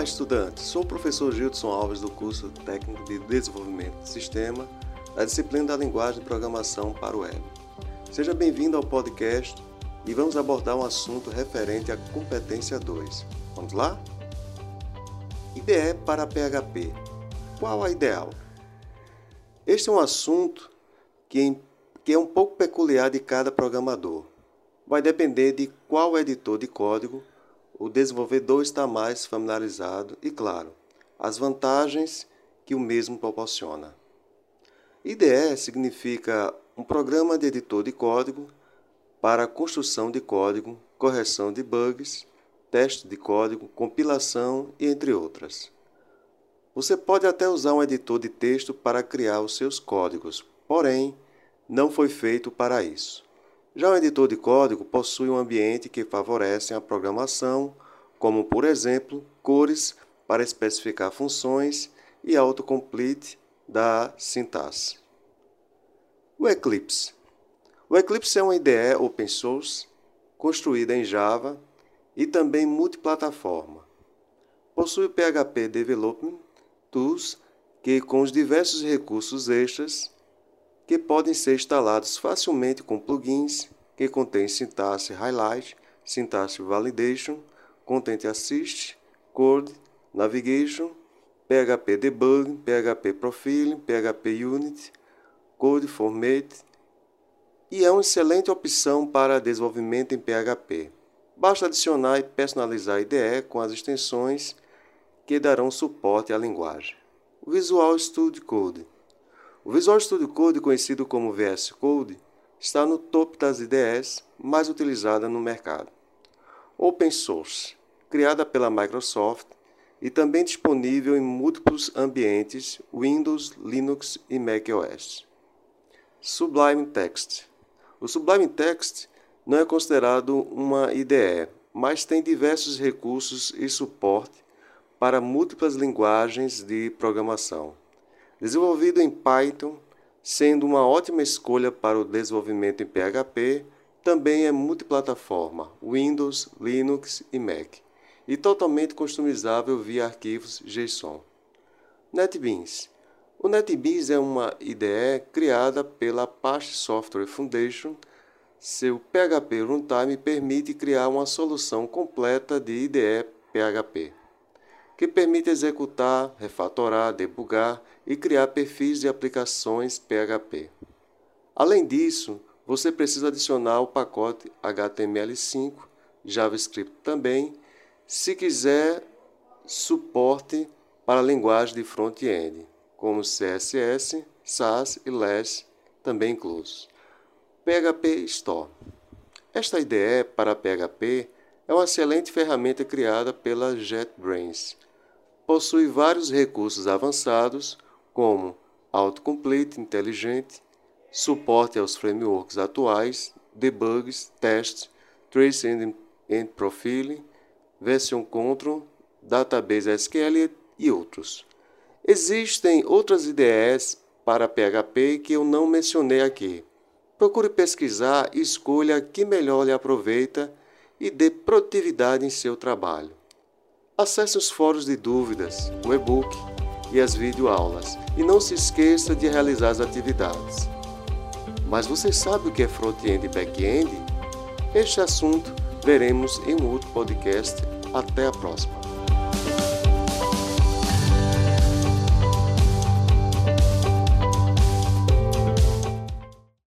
Olá, estudantes! Sou o professor Gilson Alves do curso Técnico de Desenvolvimento de Sistema da disciplina da Linguagem de Programação para o Web. Seja bem-vindo ao podcast e vamos abordar um assunto referente à competência 2. Vamos lá? IDE para PHP. Qual a ideal? Este é um assunto que, que é um pouco peculiar de cada programador. Vai depender de qual editor de código o desenvolvedor está mais familiarizado e, claro, as vantagens que o mesmo proporciona. IDE significa um programa de editor de código para construção de código, correção de bugs, teste de código, compilação e entre outras. Você pode até usar um editor de texto para criar os seus códigos, porém, não foi feito para isso. Já o editor de código possui um ambiente que favorece a programação, como por exemplo, cores para especificar funções e autocomplete da sintaxe. O Eclipse. O Eclipse é uma IDE open source construída em Java e também multiplataforma. Possui PHP Development Tools que com os diversos recursos extras que podem ser instalados facilmente com plugins que contêm sintaxe highlight, sintaxe validation, content assist, code, navigation, PHP debug, PHP profiling, PHP unit, code format e é uma excelente opção para desenvolvimento em PHP. Basta adicionar e personalizar a IDE com as extensões que darão suporte à linguagem. Visual Studio Code o Visual Studio Code, conhecido como VS Code, está no topo das IDEs mais utilizadas no mercado. Open Source, criada pela Microsoft e também disponível em múltiplos ambientes Windows, Linux e macOS. Sublime Text. O Sublime Text não é considerado uma IDE, mas tem diversos recursos e suporte para múltiplas linguagens de programação. Desenvolvido em Python, sendo uma ótima escolha para o desenvolvimento em PHP, também é multiplataforma, Windows, Linux e Mac, e totalmente customizável via arquivos JSON. NetBeans. O NetBeans é uma IDE criada pela Apache Software Foundation. Seu PHP Runtime permite criar uma solução completa de IDE PHP que permite executar, refatorar, debugar e criar perfis de aplicações PHP. Além disso, você precisa adicionar o pacote HTML5, JavaScript também, se quiser suporte para linguagem de front-end, como CSS, SAS e LESS, também inclusos. PHP Store. Esta IDE para PHP é uma excelente ferramenta criada pela JetBrains possui vários recursos avançados, como autocomplete inteligente, suporte aos frameworks atuais, debugs, testes, trace and, and profiling, version control, database SQL e outros. Existem outras IDEs para PHP que eu não mencionei aqui. Procure pesquisar e escolha que melhor lhe aproveita e dê produtividade em seu trabalho. Acesse os fóruns de dúvidas, o e-book e as videoaulas e não se esqueça de realizar as atividades. Mas você sabe o que é front-end e back-end? Este assunto veremos em um outro podcast. Até a próxima.